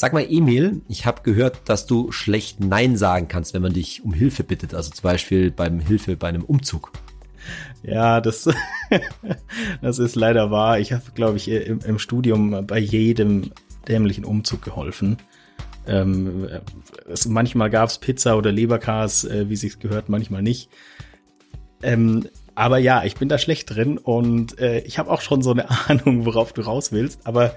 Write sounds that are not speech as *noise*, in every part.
Sag mal, Emil, ich habe gehört, dass du schlecht Nein sagen kannst, wenn man dich um Hilfe bittet. Also zum Beispiel beim Hilfe bei einem Umzug. Ja, das, *laughs* das ist leider wahr. Ich habe, glaube ich, im, im, Studium bei jedem dämlichen Umzug geholfen. Ähm, es, manchmal gab es Pizza oder Leberkas, äh, wie sich's gehört, manchmal nicht. Ähm, aber ja, ich bin da schlecht drin und äh, ich habe auch schon so eine *laughs* Ahnung, worauf du raus willst. Aber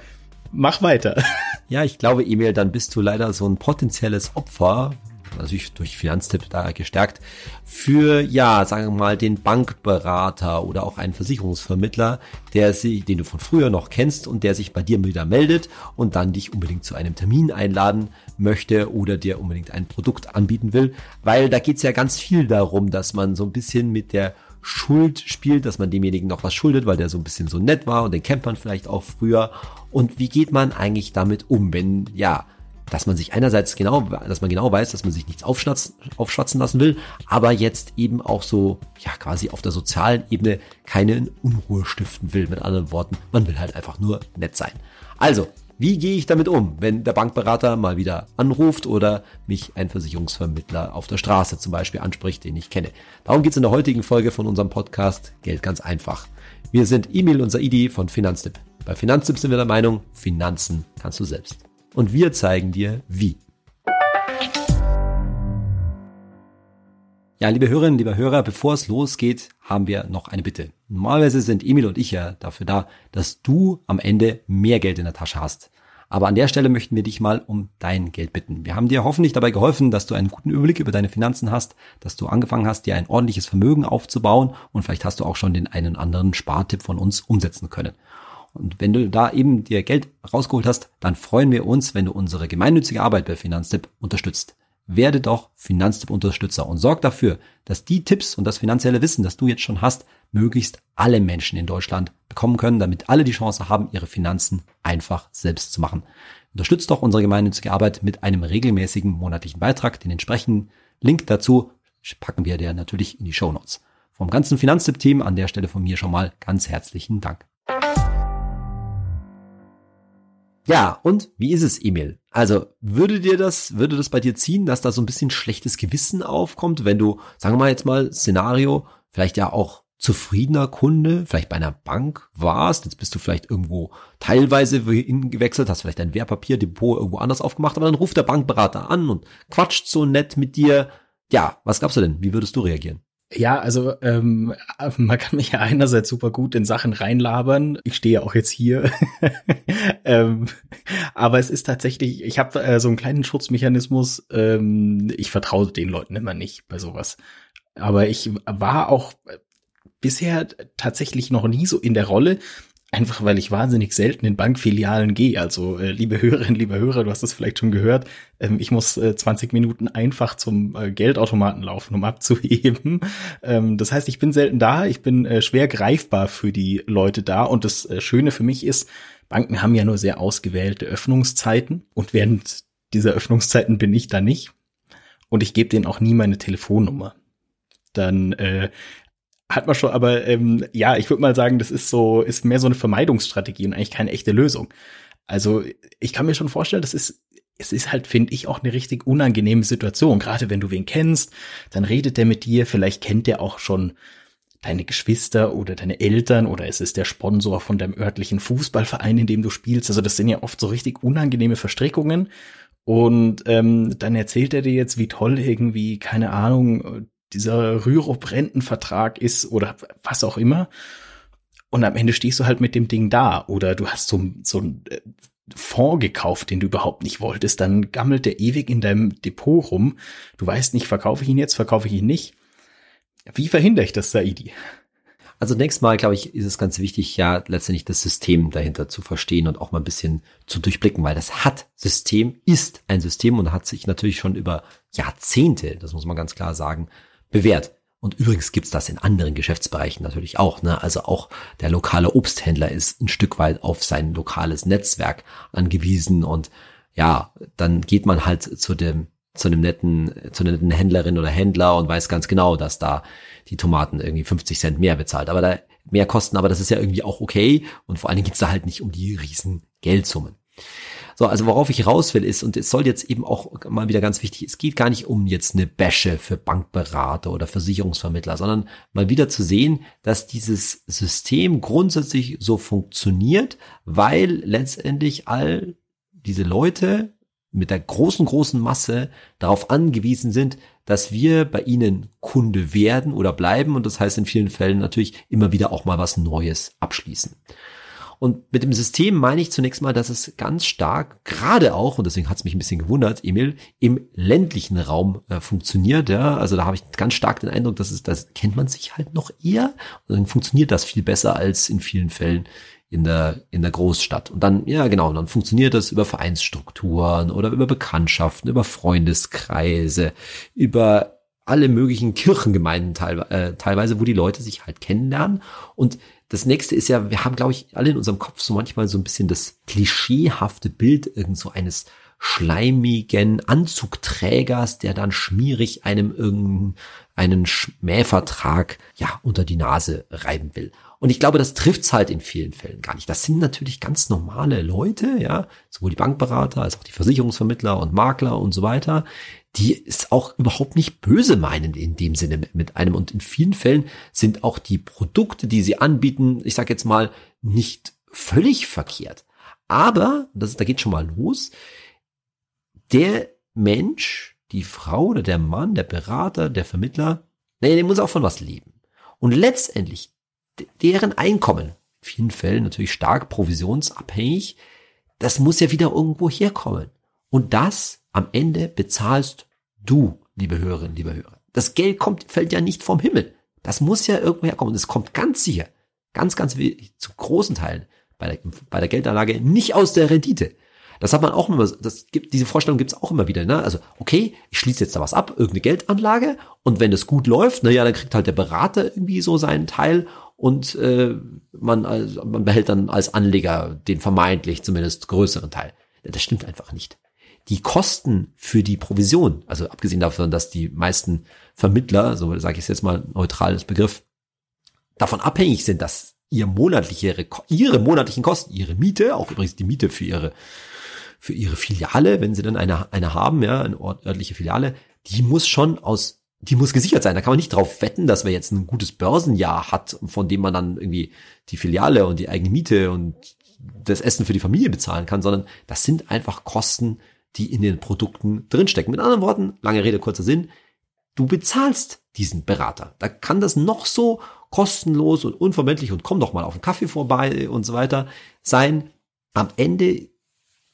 mach weiter. *laughs* Ja, ich glaube, Emil, dann bist du leider so ein potenzielles Opfer, natürlich durch Finanztipp da gestärkt, für, ja, sagen wir mal, den Bankberater oder auch einen Versicherungsvermittler, der sie, den du von früher noch kennst und der sich bei dir wieder meldet und dann dich unbedingt zu einem Termin einladen möchte oder dir unbedingt ein Produkt anbieten will, weil da geht's ja ganz viel darum, dass man so ein bisschen mit der Schuld spielt, dass man demjenigen noch was schuldet, weil der so ein bisschen so nett war und den kennt man vielleicht auch früher. Und wie geht man eigentlich damit um, wenn, ja, dass man sich einerseits genau, dass man genau weiß, dass man sich nichts aufschwatzen lassen will, aber jetzt eben auch so, ja, quasi auf der sozialen Ebene keine Unruhe stiften will. Mit anderen Worten, man will halt einfach nur nett sein. Also, wie gehe ich damit um, wenn der Bankberater mal wieder anruft oder mich ein Versicherungsvermittler auf der Straße zum Beispiel anspricht, den ich kenne? Darum geht es in der heutigen Folge von unserem Podcast Geld ganz einfach. Wir sind Emil und Saidi von Finanztipp. Bei Finanztipp sind wir der Meinung, Finanzen kannst du selbst. Und wir zeigen dir, wie. Ja, liebe Hörerinnen, liebe Hörer, bevor es losgeht, haben wir noch eine Bitte. Normalerweise sind Emil und ich ja dafür da, dass du am Ende mehr Geld in der Tasche hast. Aber an der Stelle möchten wir dich mal um dein Geld bitten. Wir haben dir hoffentlich dabei geholfen, dass du einen guten Überblick über deine Finanzen hast, dass du angefangen hast, dir ein ordentliches Vermögen aufzubauen und vielleicht hast du auch schon den einen anderen Spartipp von uns umsetzen können. Und wenn du da eben dir Geld rausgeholt hast, dann freuen wir uns, wenn du unsere gemeinnützige Arbeit bei Finanztipp unterstützt werde doch Finanztipp-Unterstützer und sorg dafür, dass die Tipps und das finanzielle Wissen, das du jetzt schon hast, möglichst alle Menschen in Deutschland bekommen können, damit alle die Chance haben, ihre Finanzen einfach selbst zu machen. Unterstützt doch unsere gemeinnützige Arbeit mit einem regelmäßigen monatlichen Beitrag. Den entsprechenden Link dazu packen wir dir natürlich in die Show Notes. Vom ganzen Finanztipp-Team an der Stelle von mir schon mal ganz herzlichen Dank. Ja, und wie ist es, Emil? Also, würde dir das, würde das bei dir ziehen, dass da so ein bisschen schlechtes Gewissen aufkommt, wenn du, sagen wir mal jetzt mal, Szenario, vielleicht ja auch zufriedener Kunde, vielleicht bei einer Bank warst, jetzt bist du vielleicht irgendwo teilweise gewechselt, hast vielleicht dein Wertpapierdepot irgendwo anders aufgemacht, aber dann ruft der Bankberater an und quatscht so nett mit dir. Ja, was glaubst du denn? Wie würdest du reagieren? Ja, also ähm, *laughs* man kann mich ja einerseits super gut in Sachen reinlabern. Ich stehe ja auch jetzt hier. *laughs* ähm, aber es ist tatsächlich, ich habe äh, so einen kleinen Schutzmechanismus. Ähm, ich vertraue den Leuten immer nicht bei sowas. Aber ich war auch bisher tatsächlich noch nie so in der Rolle, Einfach weil ich wahnsinnig selten in Bankfilialen gehe. Also, äh, liebe Hörerinnen, liebe Hörer, du hast es vielleicht schon gehört. Ähm, ich muss äh, 20 Minuten einfach zum äh, Geldautomaten laufen, um *laughs* abzuheben. Ähm, das heißt, ich bin selten da. Ich bin äh, schwer greifbar für die Leute da. Und das äh, Schöne für mich ist, Banken haben ja nur sehr ausgewählte Öffnungszeiten. Und während dieser Öffnungszeiten bin ich da nicht. Und ich gebe denen auch nie meine Telefonnummer dann äh, hat man schon, aber ähm, ja, ich würde mal sagen, das ist so, ist mehr so eine Vermeidungsstrategie und eigentlich keine echte Lösung. Also ich kann mir schon vorstellen, das ist, es ist halt, finde ich, auch eine richtig unangenehme Situation. Gerade wenn du wen kennst, dann redet der mit dir, vielleicht kennt der auch schon deine Geschwister oder deine Eltern oder es ist der Sponsor von deinem örtlichen Fußballverein, in dem du spielst. Also das sind ja oft so richtig unangenehme Verstrickungen. Und ähm, dann erzählt er dir jetzt, wie toll irgendwie, keine Ahnung, dieser Rürup-Rentenvertrag ist oder was auch immer. Und am Ende stehst du halt mit dem Ding da oder du hast so, so ein äh, Fonds gekauft, den du überhaupt nicht wolltest, dann gammelt der ewig in deinem Depot rum. Du weißt nicht, verkaufe ich ihn jetzt, verkaufe ich ihn nicht. Wie verhindere ich das, Saidi? Also nächstes Mal, glaube ich, ist es ganz wichtig, ja, letztendlich das System dahinter zu verstehen und auch mal ein bisschen zu durchblicken, weil das hat System, ist ein System und hat sich natürlich schon über Jahrzehnte, das muss man ganz klar sagen, bewährt. Und übrigens gibt's das in anderen Geschäftsbereichen natürlich auch. Ne? Also auch der lokale Obsthändler ist ein Stück weit auf sein lokales Netzwerk angewiesen und ja, dann geht man halt zu dem zu einem netten, zu einer netten Händlerin oder Händler und weiß ganz genau, dass da die Tomaten irgendwie 50 Cent mehr bezahlt. Aber da mehr kosten, aber das ist ja irgendwie auch okay. Und vor allen Dingen geht's da halt nicht um die riesen Geldsummen. So, also worauf ich raus will ist, und es soll jetzt eben auch mal wieder ganz wichtig, es geht gar nicht um jetzt eine Bäsche für Bankberater oder Versicherungsvermittler, sondern mal wieder zu sehen, dass dieses System grundsätzlich so funktioniert, weil letztendlich all diese Leute mit der großen, großen Masse darauf angewiesen sind, dass wir bei ihnen Kunde werden oder bleiben und das heißt in vielen Fällen natürlich immer wieder auch mal was Neues abschließen. Und mit dem System meine ich zunächst mal, dass es ganz stark, gerade auch, und deswegen hat es mich ein bisschen gewundert, Emil, im ländlichen Raum äh, funktioniert. Ja? Also da habe ich ganz stark den Eindruck, dass es, das kennt man sich halt noch eher. Und dann funktioniert das viel besser als in vielen Fällen in der, in der Großstadt. Und dann, ja genau, dann funktioniert das über Vereinsstrukturen oder über Bekanntschaften, über Freundeskreise, über alle möglichen Kirchengemeinden äh, teilweise, wo die Leute sich halt kennenlernen. Und das nächste ist ja, wir haben, glaube ich, alle in unserem Kopf so manchmal so ein bisschen das klischeehafte Bild irgend so eines schleimigen Anzugträgers, der dann schmierig einem irgendeinen Schmähvertrag ja unter die Nase reiben will. Und ich glaube, das trifft's halt in vielen Fällen gar nicht. Das sind natürlich ganz normale Leute, ja, sowohl die Bankberater als auch die Versicherungsvermittler und Makler und so weiter, die es auch überhaupt nicht böse meinen in dem Sinne mit einem. Und in vielen Fällen sind auch die Produkte, die sie anbieten, ich sage jetzt mal, nicht völlig verkehrt. Aber, das, da geht schon mal los, der Mensch, die Frau oder der Mann, der Berater, der Vermittler, naja, der muss auch von was leben. Und letztendlich deren Einkommen, in vielen Fällen natürlich stark provisionsabhängig, das muss ja wieder irgendwo herkommen. Und das am Ende bezahlst du, liebe Hörerinnen, liebe Hörer. Das Geld kommt, fällt ja nicht vom Himmel. Das muss ja irgendwo herkommen. Und es kommt ganz sicher, ganz, ganz zu großen Teilen bei der, bei der Geldanlage nicht aus der Rendite. Das hat man auch immer, das gibt, diese Vorstellung gibt's auch immer wieder, ne? Also, okay, ich schließe jetzt da was ab, irgendeine Geldanlage, und wenn es gut läuft, na ja, dann kriegt halt der Berater irgendwie so seinen Teil und äh, man, also, man behält dann als Anleger den vermeintlich zumindest größeren Teil. Das stimmt einfach nicht. Die Kosten für die Provision, also abgesehen davon, dass die meisten Vermittler, so sage ich es jetzt mal neutrales Begriff, davon abhängig sind, dass ihr monatliche, ihre monatlichen Kosten, ihre Miete, auch übrigens die Miete für ihre für ihre Filiale, wenn sie dann eine, eine haben, ja, eine örtliche Filiale, die muss schon aus die muss gesichert sein. Da kann man nicht drauf wetten, dass man jetzt ein gutes Börsenjahr hat, von dem man dann irgendwie die Filiale und die eigene Miete und das Essen für die Familie bezahlen kann, sondern das sind einfach Kosten, die in den Produkten drinstecken. Mit anderen Worten, lange Rede, kurzer Sinn, du bezahlst diesen Berater. Da kann das noch so kostenlos und unverbindlich und komm doch mal auf einen Kaffee vorbei und so weiter sein. Am Ende,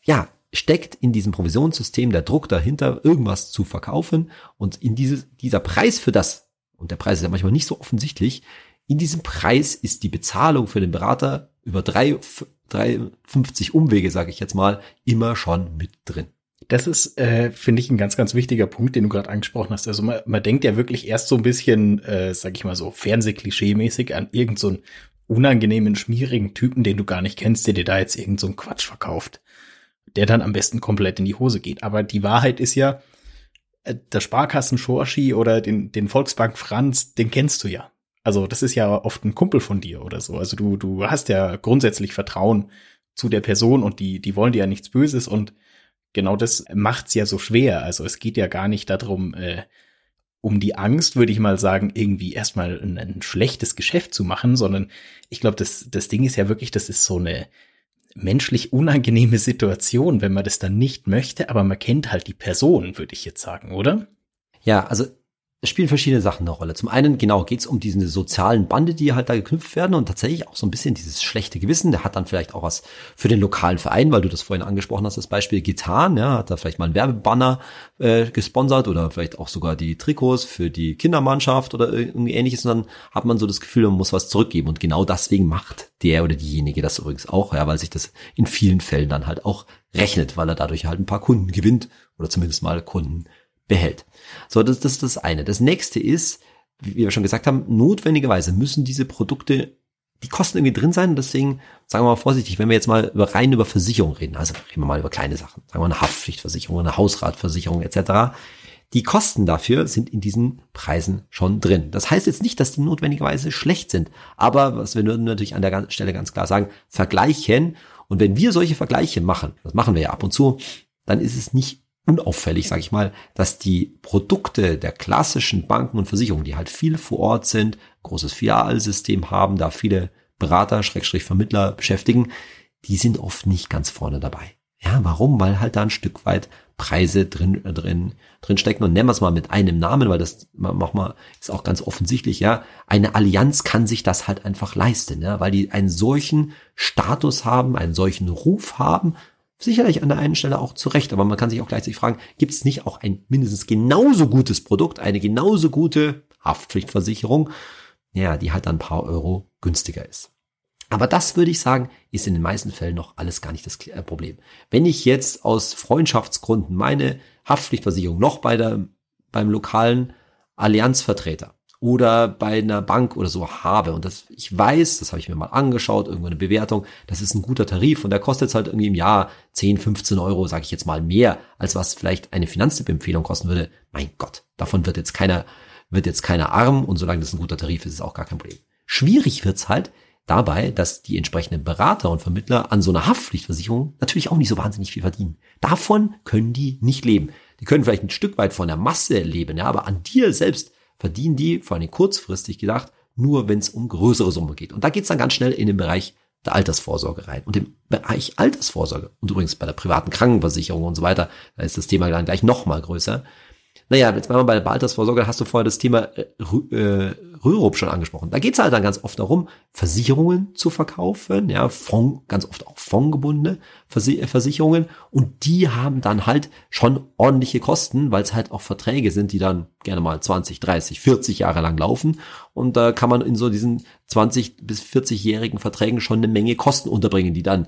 ja, steckt in diesem Provisionssystem der Druck dahinter, irgendwas zu verkaufen. Und in dieses, dieser Preis für das, und der Preis ist ja manchmal nicht so offensichtlich, in diesem Preis ist die Bezahlung für den Berater über drei, drei 50 Umwege, sage ich jetzt mal, immer schon mit drin. Das ist, äh, finde ich, ein ganz, ganz wichtiger Punkt, den du gerade angesprochen hast. Also man, man denkt ja wirklich erst so ein bisschen, äh, sag ich mal so, Fernsehklischee-mäßig an irgendeinen so unangenehmen, schmierigen Typen, den du gar nicht kennst, der dir da jetzt irgendeinen so Quatsch verkauft der dann am besten komplett in die Hose geht. Aber die Wahrheit ist ja, äh, der Sparkassen Schorschi oder den, den Volksbank Franz, den kennst du ja. Also das ist ja oft ein Kumpel von dir oder so. Also du, du hast ja grundsätzlich Vertrauen zu der Person und die, die wollen dir ja nichts Böses und genau das macht's ja so schwer. Also es geht ja gar nicht darum, äh, um die Angst, würde ich mal sagen, irgendwie erstmal ein, ein schlechtes Geschäft zu machen, sondern ich glaube, das, das Ding ist ja wirklich, das ist so eine, menschlich unangenehme Situation, wenn man das dann nicht möchte, aber man kennt halt die Person, würde ich jetzt sagen, oder? Ja, also es spielen verschiedene Sachen eine Rolle. Zum einen, genau, geht es um diese sozialen Bande, die halt da geknüpft werden und tatsächlich auch so ein bisschen dieses schlechte Gewissen. Der hat dann vielleicht auch was für den lokalen Verein, weil du das vorhin angesprochen hast, das Beispiel getan. Ja, hat da vielleicht mal einen Werbebanner äh, gesponsert oder vielleicht auch sogar die Trikots für die Kindermannschaft oder irgendwie ähnliches. Und dann hat man so das Gefühl, man muss was zurückgeben. Und genau deswegen macht der oder diejenige das übrigens auch, ja, weil sich das in vielen Fällen dann halt auch rechnet, weil er dadurch halt ein paar Kunden gewinnt oder zumindest mal Kunden behält. So, das, das ist das eine. Das nächste ist, wie wir schon gesagt haben, notwendigerweise müssen diese Produkte, die Kosten irgendwie drin sein. Deswegen sagen wir mal vorsichtig, wenn wir jetzt mal über, rein über Versicherung reden, also reden wir mal über kleine Sachen, sagen wir eine Haftpflichtversicherung, eine Hausratversicherung etc. Die Kosten dafür sind in diesen Preisen schon drin. Das heißt jetzt nicht, dass die notwendigerweise schlecht sind, aber was wir natürlich an der Stelle ganz klar sagen, vergleichen Und wenn wir solche Vergleiche machen, das machen wir ja ab und zu, dann ist es nicht unauffällig, sage ich mal, dass die Produkte der klassischen Banken und Versicherungen, die halt viel vor Ort sind, großes Filialsystem haben, da viele Berater, Schrägstrich Vermittler beschäftigen, die sind oft nicht ganz vorne dabei. Ja, warum? Weil halt da ein Stück weit Preise drin, äh, drin, drin stecken. Und nennen wir es mal mit einem Namen, weil das mach mal, ist auch ganz offensichtlich, ja. Eine Allianz kann sich das halt einfach leisten, ja, weil die einen solchen Status haben, einen solchen Ruf haben. Sicherlich an der einen Stelle auch zurecht, aber man kann sich auch gleichzeitig fragen, gibt es nicht auch ein mindestens genauso gutes Produkt, eine genauso gute Haftpflichtversicherung, ja, die halt ein paar Euro günstiger ist. Aber das würde ich sagen, ist in den meisten Fällen noch alles gar nicht das äh, Problem. Wenn ich jetzt aus Freundschaftsgründen meine Haftpflichtversicherung noch bei der, beim lokalen Allianzvertreter oder bei einer Bank oder so habe und das ich weiß, das habe ich mir mal angeschaut, irgendwo eine Bewertung, das ist ein guter Tarif und der kostet halt irgendwie im Jahr 10, 15 Euro, sage ich jetzt mal mehr, als was vielleicht eine Finanztipp-Empfehlung kosten würde. Mein Gott, davon wird jetzt keiner, wird jetzt keiner arm und solange das ein guter Tarif ist, ist auch gar kein Problem. Schwierig wird's halt, dabei, dass die entsprechenden Berater und Vermittler an so einer Haftpflichtversicherung natürlich auch nicht so wahnsinnig viel verdienen. Davon können die nicht leben. Die können vielleicht ein Stück weit von der Masse leben, ja, aber an dir selbst verdienen die, vor allem kurzfristig gedacht, nur wenn es um größere Summen geht. Und da geht's dann ganz schnell in den Bereich der Altersvorsorge rein. Und im Bereich Altersvorsorge und übrigens bei der privaten Krankenversicherung und so weiter, da ist das Thema dann gleich noch mal größer. Naja, jetzt mal bei der Altersvorsorge, hast du vorher das Thema äh, äh, Rürup schon angesprochen. Da geht's halt dann ganz oft darum, Versicherungen zu verkaufen, ja, Fonds, ganz oft auch fondgebundene äh, Versicherungen. Und die haben dann halt schon ordentliche Kosten, weil es halt auch Verträge sind, die dann gerne mal 20, 30, 40 Jahre lang laufen. Und da kann man in so diesen 20 bis 40-jährigen Verträgen schon eine Menge Kosten unterbringen, die dann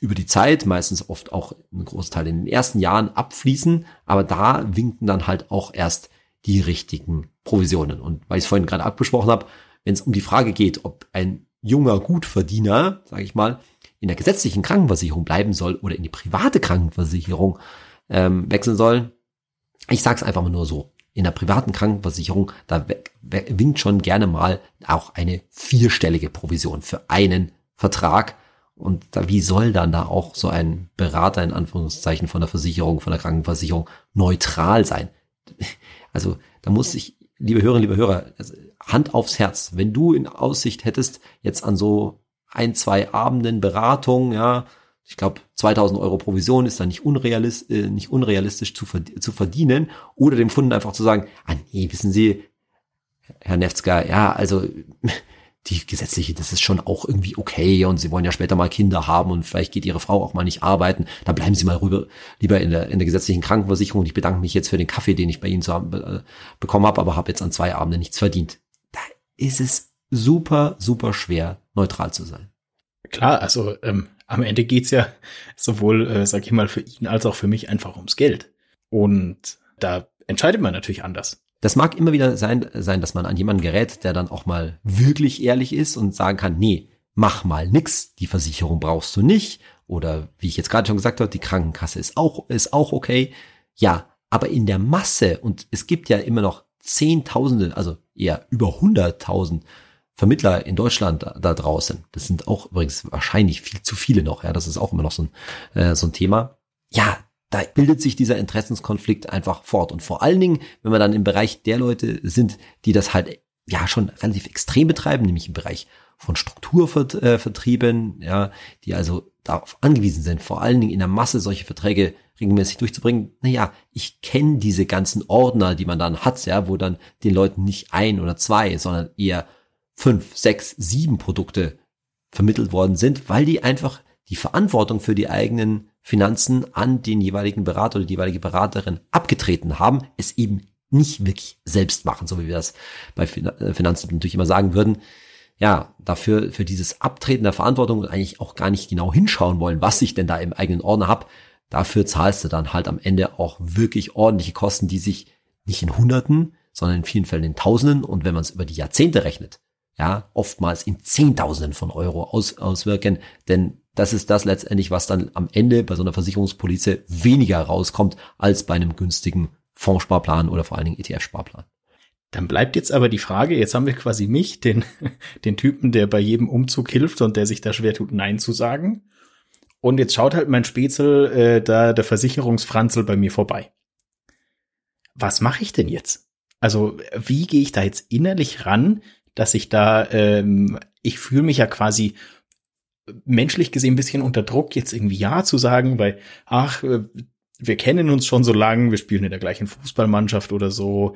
über die Zeit, meistens oft auch ein Großteil in den ersten Jahren abfließen, aber da winken dann halt auch erst die richtigen Provisionen. Und weil ich es vorhin gerade abgesprochen habe, wenn es um die Frage geht, ob ein junger Gutverdiener, sage ich mal, in der gesetzlichen Krankenversicherung bleiben soll oder in die private Krankenversicherung ähm, wechseln soll, ich sage es einfach mal nur so. In der privaten Krankenversicherung, da winkt schon gerne mal auch eine vierstellige Provision für einen Vertrag und da, wie soll dann da auch so ein Berater in Anführungszeichen von der Versicherung, von der Krankenversicherung neutral sein? Also da muss ich, liebe Hörerinnen, liebe Hörer, also Hand aufs Herz, wenn du in Aussicht hättest, jetzt an so ein, zwei Abenden Beratung, ja, ich glaube 2000 Euro Provision ist da nicht, unrealistisch, äh, nicht unrealistisch zu, zu verdienen. Oder dem Kunden einfach zu sagen, ah nee, wissen Sie, Herr Nefzger, ja, also die gesetzliche, das ist schon auch irgendwie okay und sie wollen ja später mal Kinder haben und vielleicht geht ihre Frau auch mal nicht arbeiten, dann bleiben sie mal rüber, lieber in der, in der gesetzlichen Krankenversicherung. Ich bedanke mich jetzt für den Kaffee, den ich bei Ihnen zu haben, äh, bekommen habe, aber habe jetzt an zwei Abenden nichts verdient. Da ist es super, super schwer, neutral zu sein. Klar, also ähm, am Ende geht's ja sowohl, äh, sag ich mal, für ihn als auch für mich einfach ums Geld. Und da entscheidet man natürlich anders. Das mag immer wieder sein, sein, dass man an jemanden gerät, der dann auch mal wirklich ehrlich ist und sagen kann, nee, mach mal nix, die Versicherung brauchst du nicht. Oder wie ich jetzt gerade schon gesagt habe, die Krankenkasse ist auch, ist auch okay. Ja, aber in der Masse, und es gibt ja immer noch Zehntausende, also eher über hunderttausend Vermittler in Deutschland da, da, draußen. Das sind auch übrigens wahrscheinlich viel zu viele noch, ja. Das ist auch immer noch so ein, äh, so ein Thema. Ja, da bildet sich dieser Interessenskonflikt einfach fort. Und vor allen Dingen, wenn wir dann im Bereich der Leute sind, die das halt ja schon relativ extrem betreiben, nämlich im Bereich von Strukturvertrieben, ja, die also darauf angewiesen sind, vor allen Dingen in der Masse solche Verträge regelmäßig durchzubringen. Naja, ich kenne diese ganzen Ordner, die man dann hat, ja, wo dann den Leuten nicht ein oder zwei, sondern eher fünf, sechs, sieben Produkte vermittelt worden sind, weil die einfach die Verantwortung für die eigenen Finanzen an den jeweiligen Berater oder die jeweilige Beraterin abgetreten haben, es eben nicht wirklich selbst machen, so wie wir das bei äh, Finanzen natürlich immer sagen würden. Ja, dafür, für dieses Abtreten der Verantwortung und eigentlich auch gar nicht genau hinschauen wollen, was ich denn da im eigenen Ordner habe, dafür zahlst du dann halt am Ende auch wirklich ordentliche Kosten, die sich nicht in Hunderten, sondern in vielen Fällen in Tausenden und wenn man es über die Jahrzehnte rechnet, ja, oftmals in Zehntausenden von Euro aus, auswirken, denn das ist das letztendlich, was dann am Ende bei so einer Versicherungspolize weniger rauskommt als bei einem günstigen Fondssparplan oder vor allen Dingen ETF-Sparplan. Dann bleibt jetzt aber die Frage, jetzt haben wir quasi mich, den, *laughs* den Typen, der bei jedem Umzug hilft und der sich da schwer tut, Nein zu sagen. Und jetzt schaut halt mein Spätzl, äh, da der Versicherungsfranzel bei mir vorbei. Was mache ich denn jetzt? Also wie gehe ich da jetzt innerlich ran, dass ich da, ähm, ich fühle mich ja quasi menschlich gesehen ein bisschen unter Druck, jetzt irgendwie Ja zu sagen, weil, ach, äh, wir kennen uns schon so lange, wir spielen in der gleichen Fußballmannschaft oder so.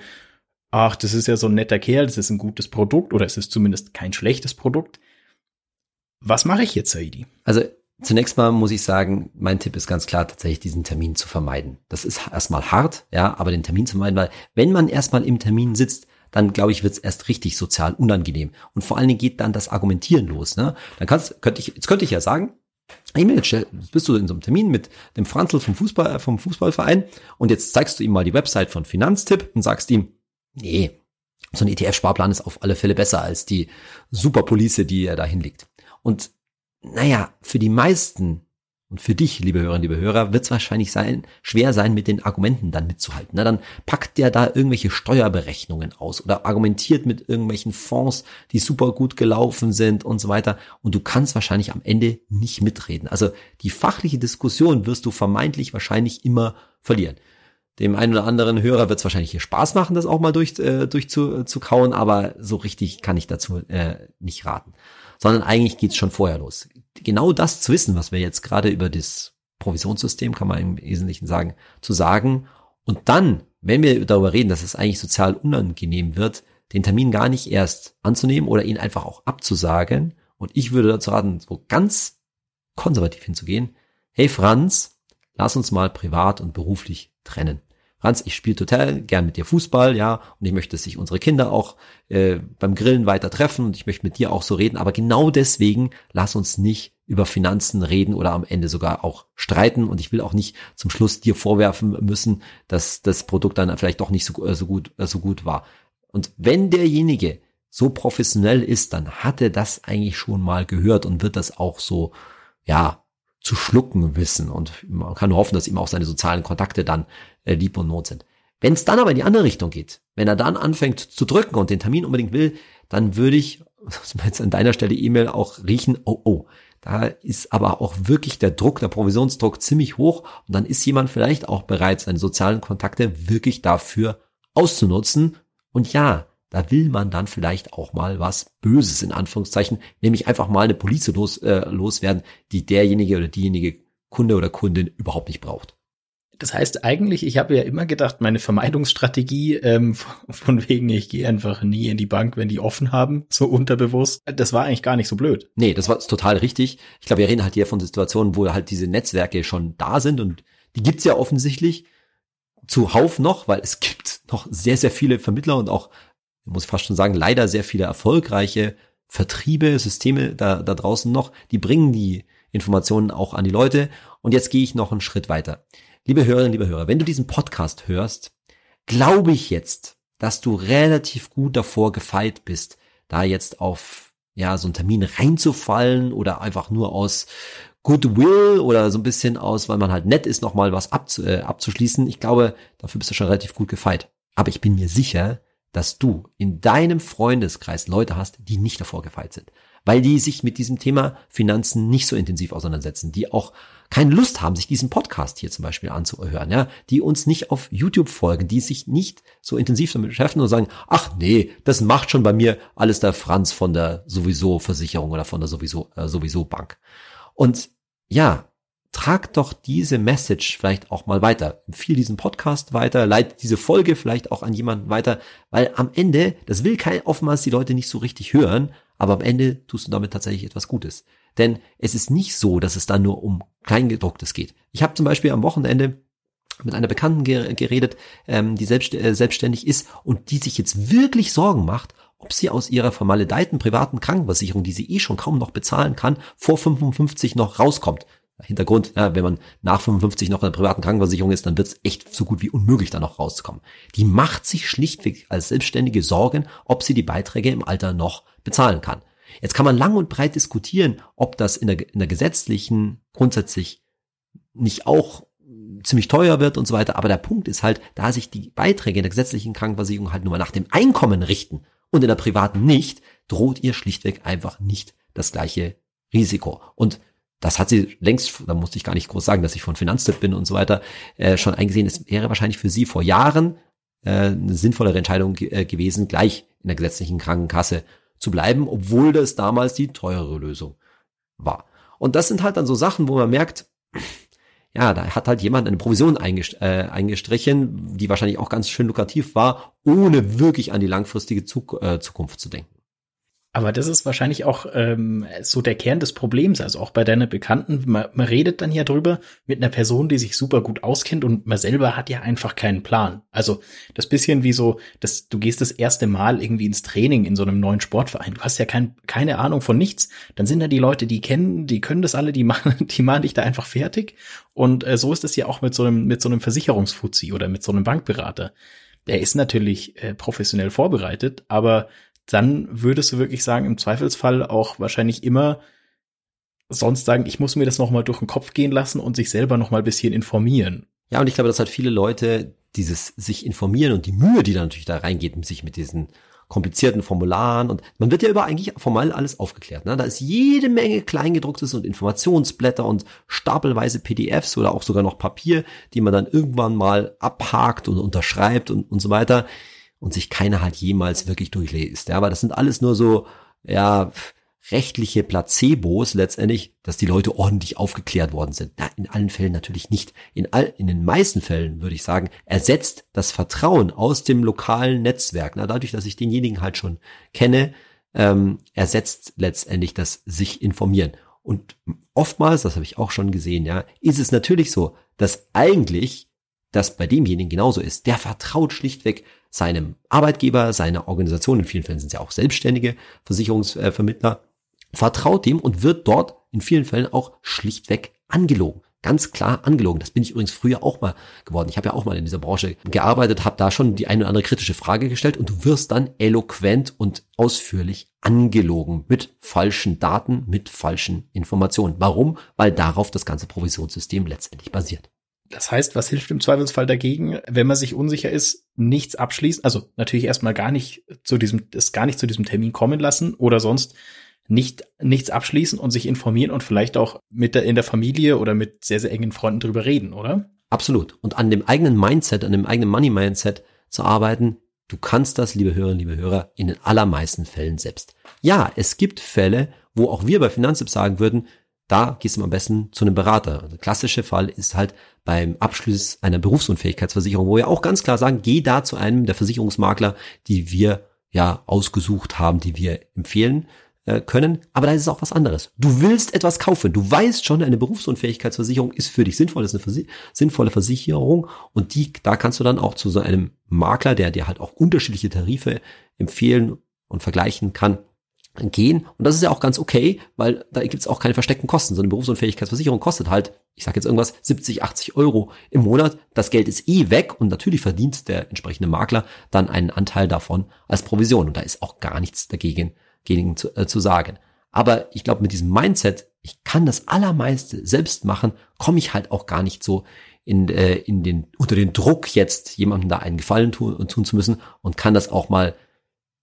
Ach, das ist ja so ein netter Kerl, das ist ein gutes Produkt oder es ist zumindest kein schlechtes Produkt. Was mache ich jetzt, Saidi? Also Zunächst mal muss ich sagen, mein Tipp ist ganz klar, tatsächlich diesen Termin zu vermeiden. Das ist erstmal hart, ja, aber den Termin zu vermeiden, weil wenn man erstmal im Termin sitzt, dann glaube ich, wird es erst richtig sozial unangenehm. Und vor allen Dingen geht dann das Argumentieren los. Ne? Dann kannst, könnte ich, jetzt könnte ich ja sagen, E-Mail, jetzt bist du in so einem Termin mit dem Franzl vom Fußball, vom Fußballverein und jetzt zeigst du ihm mal die Website von Finanztipp und sagst ihm, nee, so ein ETF-Sparplan ist auf alle Fälle besser als die Superpolice, die er da hinlegt. Und naja, für die meisten und für dich, liebe Hörerinnen, liebe Hörer, wird es wahrscheinlich sein, schwer sein, mit den Argumenten dann mitzuhalten. Na, dann packt der da irgendwelche Steuerberechnungen aus oder argumentiert mit irgendwelchen Fonds, die super gut gelaufen sind und so weiter. Und du kannst wahrscheinlich am Ende nicht mitreden. Also die fachliche Diskussion wirst du vermeintlich wahrscheinlich immer verlieren. Dem einen oder anderen Hörer wird es wahrscheinlich hier Spaß machen, das auch mal durch, äh, durch zu, zu kauen, aber so richtig kann ich dazu äh, nicht raten sondern eigentlich geht's schon vorher los. Genau das zu wissen, was wir jetzt gerade über das Provisionssystem, kann man im Wesentlichen sagen, zu sagen und dann, wenn wir darüber reden, dass es eigentlich sozial unangenehm wird, den Termin gar nicht erst anzunehmen oder ihn einfach auch abzusagen. Und ich würde dazu raten, so ganz konservativ hinzugehen. Hey Franz, lass uns mal privat und beruflich trennen. Franz, ich spiele total gern mit dir Fußball, ja, und ich möchte, dass sich unsere Kinder auch äh, beim Grillen weiter treffen und ich möchte mit dir auch so reden, aber genau deswegen lass uns nicht über Finanzen reden oder am Ende sogar auch streiten und ich will auch nicht zum Schluss dir vorwerfen müssen, dass das Produkt dann vielleicht doch nicht so, äh, so gut äh, so gut war. Und wenn derjenige so professionell ist, dann hat er das eigentlich schon mal gehört und wird das auch so ja zu schlucken wissen und man kann hoffen, dass ihm auch seine sozialen Kontakte dann äh, lieb und not sind. Wenn es dann aber in die andere Richtung geht, wenn er dann anfängt zu drücken und den Termin unbedingt will, dann würde ich *laughs* jetzt an deiner Stelle E-Mail auch riechen, oh oh, da ist aber auch wirklich der Druck, der Provisionsdruck ziemlich hoch und dann ist jemand vielleicht auch bereit, seine sozialen Kontakte wirklich dafür auszunutzen. Und ja, da will man dann vielleicht auch mal was Böses in Anführungszeichen, nämlich einfach mal eine Police los, äh, loswerden, die derjenige oder diejenige Kunde oder Kundin überhaupt nicht braucht. Das heißt eigentlich, ich habe ja immer gedacht, meine Vermeidungsstrategie ähm, *laughs* von wegen, ich gehe einfach nie in die Bank, wenn die offen haben, so unterbewusst, das war eigentlich gar nicht so blöd. Nee, das war total richtig. Ich glaube, wir reden halt hier von Situationen, wo halt diese Netzwerke schon da sind und die gibt's ja offensichtlich zuhauf noch, weil es gibt noch sehr, sehr viele Vermittler und auch muss fast schon sagen, leider sehr viele erfolgreiche Vertriebe, Systeme da, da draußen noch, die bringen die Informationen auch an die Leute. Und jetzt gehe ich noch einen Schritt weiter. Liebe Hörerinnen, liebe Hörer, wenn du diesen Podcast hörst, glaube ich jetzt, dass du relativ gut davor gefeit bist, da jetzt auf ja so einen Termin reinzufallen oder einfach nur aus Goodwill oder so ein bisschen aus, weil man halt nett ist, nochmal was abzu äh, abzuschließen. Ich glaube, dafür bist du schon relativ gut gefeit. Aber ich bin mir sicher, dass du in deinem Freundeskreis Leute hast, die nicht davor gefeit sind, weil die sich mit diesem Thema Finanzen nicht so intensiv auseinandersetzen, die auch keine Lust haben, sich diesen Podcast hier zum Beispiel anzuhören, ja, die uns nicht auf YouTube folgen, die sich nicht so intensiv damit beschäftigen und sagen, ach nee, das macht schon bei mir alles der Franz von der sowieso Versicherung oder von der sowieso äh, sowieso Bank. Und ja, trag doch diese Message vielleicht auch mal weiter. Empfiehl diesen Podcast weiter, leit diese Folge vielleicht auch an jemanden weiter, weil am Ende, das will kein oftmals die Leute nicht so richtig hören, aber am Ende tust du damit tatsächlich etwas Gutes. Denn es ist nicht so, dass es da nur um Kleingedrucktes geht. Ich habe zum Beispiel am Wochenende mit einer Bekannten geredet, ähm, die selbst, äh, selbstständig ist und die sich jetzt wirklich Sorgen macht, ob sie aus ihrer vermaledeiten privaten Krankenversicherung, die sie eh schon kaum noch bezahlen kann, vor 55 noch rauskommt. Hintergrund, ja, wenn man nach 55 noch in einer privaten Krankenversicherung ist, dann wird es echt so gut wie unmöglich, da noch rauszukommen. Die macht sich schlichtweg als Selbstständige Sorgen, ob sie die Beiträge im Alter noch bezahlen kann. Jetzt kann man lang und breit diskutieren, ob das in der, in der gesetzlichen grundsätzlich nicht auch ziemlich teuer wird und so weiter. Aber der Punkt ist halt, da sich die Beiträge in der gesetzlichen Krankenversicherung halt nur mal nach dem Einkommen richten und in der privaten nicht, droht ihr schlichtweg einfach nicht das gleiche Risiko. Und das hat sie längst, da musste ich gar nicht groß sagen, dass ich von Finanztipp bin und so weiter, äh, schon eingesehen, es wäre wahrscheinlich für sie vor Jahren äh, eine sinnvollere Entscheidung äh, gewesen, gleich in der gesetzlichen Krankenkasse zu bleiben, obwohl das damals die teurere Lösung war. Und das sind halt dann so Sachen, wo man merkt, ja, da hat halt jemand eine Provision äh, eingestrichen, die wahrscheinlich auch ganz schön lukrativ war, ohne wirklich an die langfristige äh, Zukunft zu denken. Aber das ist wahrscheinlich auch ähm, so der Kern des Problems. Also auch bei deiner Bekannten, man, man redet dann ja drüber mit einer Person, die sich super gut auskennt und man selber hat ja einfach keinen Plan. Also das bisschen wie so, dass du gehst das erste Mal irgendwie ins Training in so einem neuen Sportverein. Du hast ja kein, keine Ahnung von nichts. Dann sind da die Leute, die kennen, die können das alle, die *laughs* machen, die machen dich da einfach fertig. Und äh, so ist es ja auch mit so einem, mit so einem Versicherungsfuzzi oder mit so einem Bankberater. Der ist natürlich äh, professionell vorbereitet, aber dann würdest du wirklich sagen, im Zweifelsfall auch wahrscheinlich immer sonst sagen, ich muss mir das nochmal durch den Kopf gehen lassen und sich selber nochmal ein bisschen informieren. Ja, und ich glaube, dass halt viele Leute dieses sich informieren und die Mühe, die da natürlich da reingeht, sich mit diesen komplizierten Formularen und man wird ja über eigentlich formal alles aufgeklärt. Ne? Da ist jede Menge Kleingedrucktes und Informationsblätter und stapelweise PDFs oder auch sogar noch Papier, die man dann irgendwann mal abhakt und unterschreibt und, und so weiter und sich keiner halt jemals wirklich durchliest. Ja, aber das sind alles nur so, ja, rechtliche Placebos letztendlich, dass die Leute ordentlich aufgeklärt worden sind. Na, in allen Fällen natürlich nicht. In, all, in den meisten Fällen würde ich sagen, ersetzt das Vertrauen aus dem lokalen Netzwerk, na, dadurch, dass ich denjenigen halt schon kenne, ähm, ersetzt letztendlich das sich informieren. Und oftmals, das habe ich auch schon gesehen, ja, ist es natürlich so, dass eigentlich das bei demjenigen genauso ist. Der vertraut schlichtweg seinem Arbeitgeber, seiner Organisation, in vielen Fällen sind es ja auch selbstständige Versicherungsvermittler, vertraut dem und wird dort in vielen Fällen auch schlichtweg angelogen. Ganz klar angelogen. Das bin ich übrigens früher auch mal geworden. Ich habe ja auch mal in dieser Branche gearbeitet, habe da schon die eine oder andere kritische Frage gestellt und du wirst dann eloquent und ausführlich angelogen mit falschen Daten, mit falschen Informationen. Warum? Weil darauf das ganze Provisionssystem letztendlich basiert. Das heißt, was hilft im Zweifelsfall dagegen, wenn man sich unsicher ist, nichts abschließen? Also natürlich erstmal gar nicht zu diesem, es gar nicht zu diesem Termin kommen lassen oder sonst nicht nichts abschließen und sich informieren und vielleicht auch mit der in der Familie oder mit sehr sehr engen Freunden drüber reden, oder? Absolut. Und an dem eigenen Mindset, an dem eigenen Money Mindset zu arbeiten, du kannst das, liebe Hörerinnen, liebe Hörer, in den allermeisten Fällen selbst. Ja, es gibt Fälle, wo auch wir bei Finanztipps sagen würden, da gehst du am besten zu einem Berater. Der klassische Fall ist halt beim Abschluss einer Berufsunfähigkeitsversicherung, wo wir auch ganz klar sagen, geh da zu einem der Versicherungsmakler, die wir ja ausgesucht haben, die wir empfehlen äh, können. Aber da ist es auch was anderes. Du willst etwas kaufen. Du weißt schon, eine Berufsunfähigkeitsversicherung ist für dich sinnvoll, ist eine Versi sinnvolle Versicherung und die, da kannst du dann auch zu so einem Makler, der dir halt auch unterschiedliche Tarife empfehlen und vergleichen kann, gehen. Und das ist ja auch ganz okay, weil da gibt es auch keine versteckten Kosten. So eine Berufsunfähigkeitsversicherung kostet halt, ich sage jetzt irgendwas, 70, 80 Euro im Monat. Das Geld ist eh weg und natürlich verdient der entsprechende Makler dann einen Anteil davon als Provision. Und da ist auch gar nichts dagegen, dagegen zu, äh, zu sagen. Aber ich glaube, mit diesem Mindset, ich kann das Allermeiste selbst machen, komme ich halt auch gar nicht so in, äh, in den, unter den Druck, jetzt jemandem da einen Gefallen tun, tun zu müssen und kann das auch mal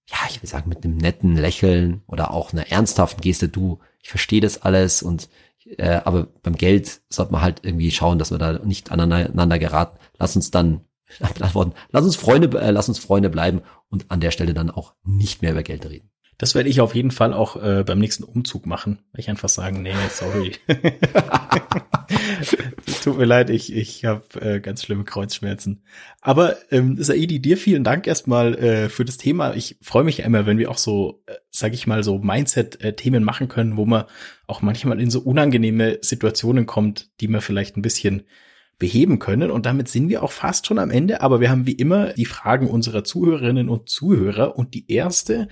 ja, ich will sagen, mit einem netten Lächeln oder auch einer ernsthaften Geste, du, ich verstehe das alles und äh, aber beim Geld sollte man halt irgendwie schauen, dass wir da nicht aneinander geraten. Lass uns dann antworten, *laughs* lass uns Freunde, äh, lass uns Freunde bleiben und an der Stelle dann auch nicht mehr über Geld reden. Das werde ich auf jeden Fall auch äh, beim nächsten Umzug machen. Ich einfach sagen, nee, sorry. *laughs* Tut mir leid, ich, ich habe äh, ganz schlimme Kreuzschmerzen. Aber ähm, Saidi, dir vielen Dank erstmal äh, für das Thema. Ich freue mich ja immer, wenn wir auch so, äh, sage ich mal, so Mindset-Themen machen können, wo man auch manchmal in so unangenehme Situationen kommt, die man vielleicht ein bisschen beheben können. Und damit sind wir auch fast schon am Ende. Aber wir haben wie immer die Fragen unserer Zuhörerinnen und Zuhörer. Und die erste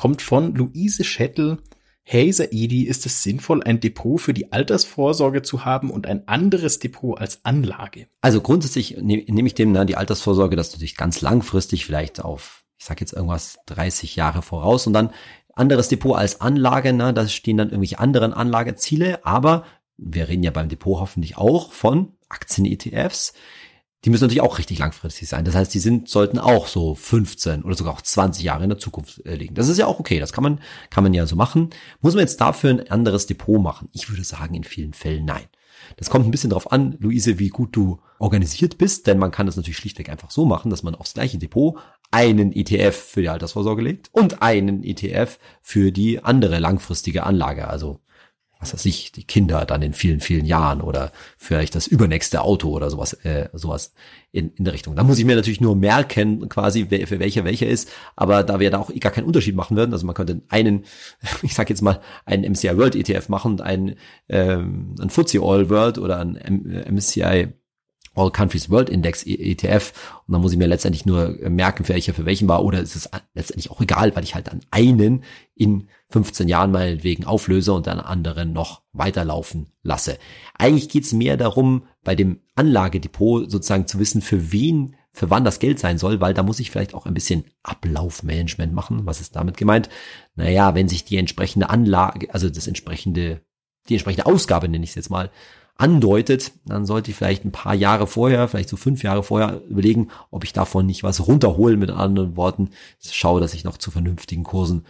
kommt von Luise Schettel. Hey Saidi, ist es sinnvoll, ein Depot für die Altersvorsorge zu haben und ein anderes Depot als Anlage? Also grundsätzlich ne, nehme ich dem na, die Altersvorsorge, dass du dich ganz langfristig vielleicht auf, ich sag jetzt irgendwas, 30 Jahre voraus und dann anderes Depot als Anlage, na, da stehen dann irgendwelche anderen Anlageziele, aber wir reden ja beim Depot hoffentlich auch von Aktien-ETFs. Die müssen natürlich auch richtig langfristig sein. Das heißt, die sind, sollten auch so 15 oder sogar auch 20 Jahre in der Zukunft äh, liegen. Das ist ja auch okay. Das kann man, kann man ja so machen. Muss man jetzt dafür ein anderes Depot machen? Ich würde sagen, in vielen Fällen nein. Das kommt ein bisschen darauf an, Luise, wie gut du organisiert bist, denn man kann das natürlich schlichtweg einfach so machen, dass man aufs gleiche Depot einen ETF für die Altersvorsorge legt und einen ETF für die andere langfristige Anlage. Also was weiß ich, die Kinder dann in vielen, vielen Jahren oder vielleicht das übernächste Auto oder sowas, äh, sowas in, in der Richtung. Da muss ich mir natürlich nur merken, quasi, für welcher welcher ist, aber da wir da auch gar keinen Unterschied machen würden, also man könnte einen, *laughs* ich sag jetzt mal, einen MCI World ETF machen und einen, ähm, ein FTSE All World oder ein MCI All Countries World Index ETF und dann muss ich mir letztendlich nur merken, welcher für welchen war. Oder ist es letztendlich auch egal, weil ich halt dann einen in 15 Jahren meinetwegen auflöse und dann anderen noch weiterlaufen lasse. Eigentlich geht's mehr darum, bei dem Anlagedepot sozusagen zu wissen, für wen, für wann das Geld sein soll, weil da muss ich vielleicht auch ein bisschen Ablaufmanagement machen. Was ist damit gemeint? Naja, wenn sich die entsprechende Anlage, also das entsprechende, die entsprechende Ausgabe, nenne ich es jetzt mal, andeutet, dann sollte ich vielleicht ein paar Jahre vorher, vielleicht so fünf Jahre vorher überlegen, ob ich davon nicht was runterholen, mit anderen Worten, schaue, dass ich noch zu vernünftigen Kursen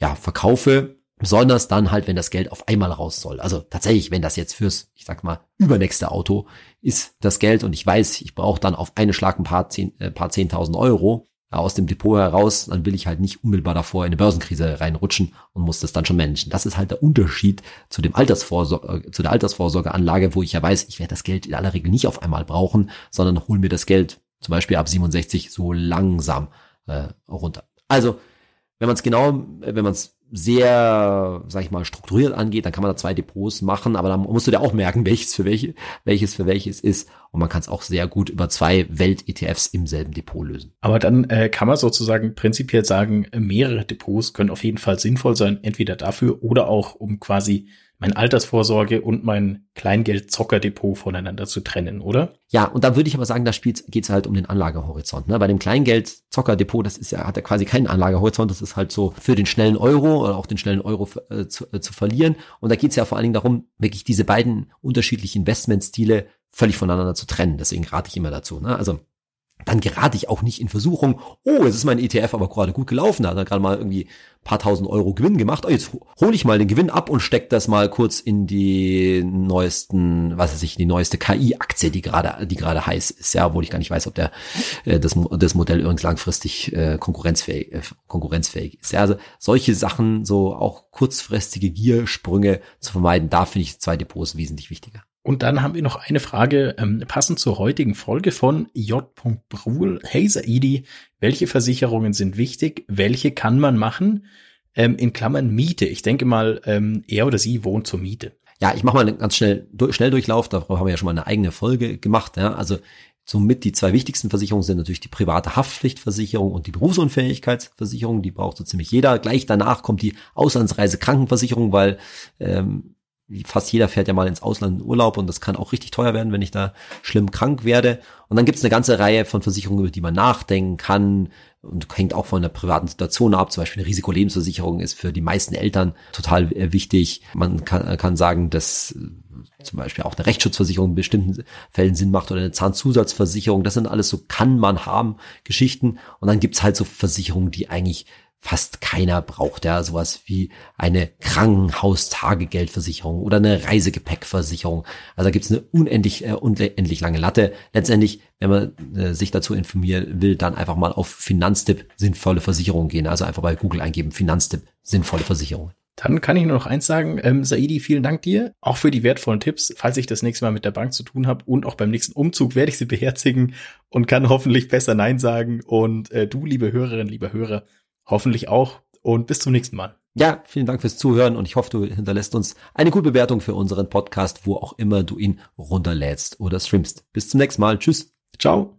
ja, verkaufe, besonders dann halt, wenn das Geld auf einmal raus soll. Also tatsächlich, wenn das jetzt fürs, ich sag mal, übernächste Auto ist das Geld und ich weiß, ich brauche dann auf einen Schlag ein paar, zehn, äh, paar zehntausend Euro aus dem Depot heraus, dann will ich halt nicht unmittelbar davor in eine Börsenkrise reinrutschen und muss das dann schon managen. Das ist halt der Unterschied zu dem Altersvorsorge, äh, zu der Altersvorsorgeanlage, wo ich ja weiß, ich werde das Geld in aller Regel nicht auf einmal brauchen, sondern hol mir das Geld zum Beispiel ab 67 so langsam äh, runter. Also wenn man es genau, wenn man es sehr, sag ich mal, strukturiert angeht, dann kann man da zwei Depots machen, aber dann musst du dir auch merken, *laughs* welches für welche, welches für welches ist. Und man kann es auch sehr gut über zwei Welt-ETFs im selben Depot lösen. Aber dann äh, kann man sozusagen prinzipiell sagen, mehrere Depots können auf jeden Fall sinnvoll sein, entweder dafür oder auch um quasi mein Altersvorsorge und mein Kleingeldzockerdepot voneinander zu trennen, oder? Ja, und da würde ich aber sagen, da geht es halt um den Anlagehorizont. Ne? Bei dem Kleingeldzockerdepot, das ist ja, hat er quasi keinen Anlagehorizont, das ist halt so für den schnellen Euro oder auch den schnellen Euro äh, zu, äh, zu verlieren. Und da geht es ja vor allen Dingen darum, wirklich diese beiden unterschiedlichen Investmentstile völlig voneinander zu trennen. Deswegen rate ich immer dazu. Ne? Also dann gerate ich auch nicht in Versuchung, oh, jetzt ist mein ETF aber gerade gut gelaufen, da hat er gerade mal irgendwie paar tausend Euro Gewinn gemacht. Oh, jetzt hole ich mal den Gewinn ab und steck das mal kurz in die neuesten, was weiß ich, die neueste KI-Aktie, die gerade, die gerade heiß ist, ja, obwohl ich gar nicht weiß, ob der äh, das, das Modell irgendwie langfristig äh, konkurrenzfähig, äh, konkurrenzfähig ist. Ja, also solche Sachen, so auch kurzfristige Giersprünge zu vermeiden, da finde ich zwei Depots wesentlich wichtiger. Und dann haben wir noch eine Frage, ähm, passend zur heutigen Folge von J. Brul. Hey Saidi, welche Versicherungen sind wichtig? Welche kann man machen? Ähm, in Klammern Miete. Ich denke mal, ähm, er oder sie wohnt zur Miete. Ja, ich mache mal einen ganz schnell Schnelldurchlauf. Darüber haben wir ja schon mal eine eigene Folge gemacht. Ja. Also somit die zwei wichtigsten Versicherungen sind natürlich die private Haftpflichtversicherung und die Berufsunfähigkeitsversicherung. Die braucht so ziemlich jeder. Gleich danach kommt die Auslandsreisekrankenversicherung, weil ähm, fast jeder fährt ja mal ins Ausland in Urlaub und das kann auch richtig teuer werden, wenn ich da schlimm krank werde. Und dann gibt es eine ganze Reihe von Versicherungen, über die man nachdenken kann und hängt auch von der privaten Situation ab. Zum Beispiel eine Risikolebensversicherung ist für die meisten Eltern total äh, wichtig. Man kann, kann sagen, dass äh, zum Beispiel auch eine Rechtsschutzversicherung in bestimmten Fällen Sinn macht oder eine Zahnzusatzversicherung. Das sind alles so kann man haben Geschichten. Und dann gibt's halt so Versicherungen, die eigentlich fast keiner braucht. Ja, sowas wie eine Krankenhaustagegeldversicherung oder eine Reisegepäckversicherung. Also da gibt's eine unendlich, äh, unendlich lange Latte. Letztendlich, wenn man äh, sich dazu informieren will, dann einfach mal auf Finanztipp sinnvolle Versicherungen gehen. Also einfach bei Google eingeben, Finanztipp sinnvolle Versicherungen. Dann kann ich nur noch eins sagen, ähm, Saidi, vielen Dank dir, auch für die wertvollen Tipps. Falls ich das nächste Mal mit der Bank zu tun habe und auch beim nächsten Umzug werde ich sie beherzigen und kann hoffentlich besser Nein sagen. Und äh, du, liebe Hörerinnen, liebe Hörer, hoffentlich auch und bis zum nächsten Mal. Ja, vielen Dank fürs Zuhören und ich hoffe, du hinterlässt uns eine gute Bewertung für unseren Podcast, wo auch immer du ihn runterlädst oder streamst. Bis zum nächsten Mal. Tschüss. Ciao.